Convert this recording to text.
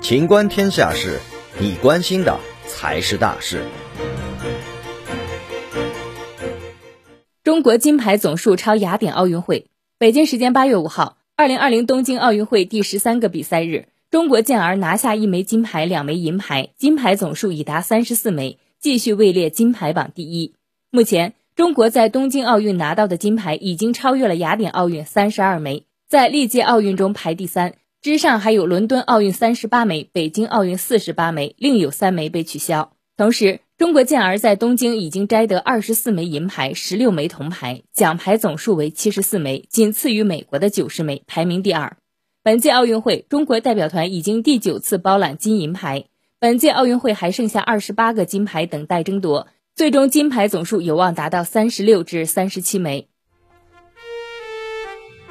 情观天下事，你关心的才是大事。中国金牌总数超雅典奥运会。北京时间八月五号，二零二零东京奥运会第十三个比赛日，中国健儿拿下一枚金牌、两枚银牌，金牌总数已达三十四枚，继续位列金牌榜第一。目前，中国在东京奥运拿到的金牌已经超越了雅典奥运三十二枚，在历届奥运中排第三。之上还有伦敦奥运三十八枚，北京奥运四十八枚，另有三枚被取消。同时，中国健儿在东京已经摘得二十四枚银牌，十六枚铜牌，奖牌总数为七十四枚，仅次于美国的九十枚，排名第二。本届奥运会，中国代表团已经第九次包揽金银牌。本届奥运会还剩下二十八个金牌等待争夺，最终金牌总数有望达到三十六至三十七枚。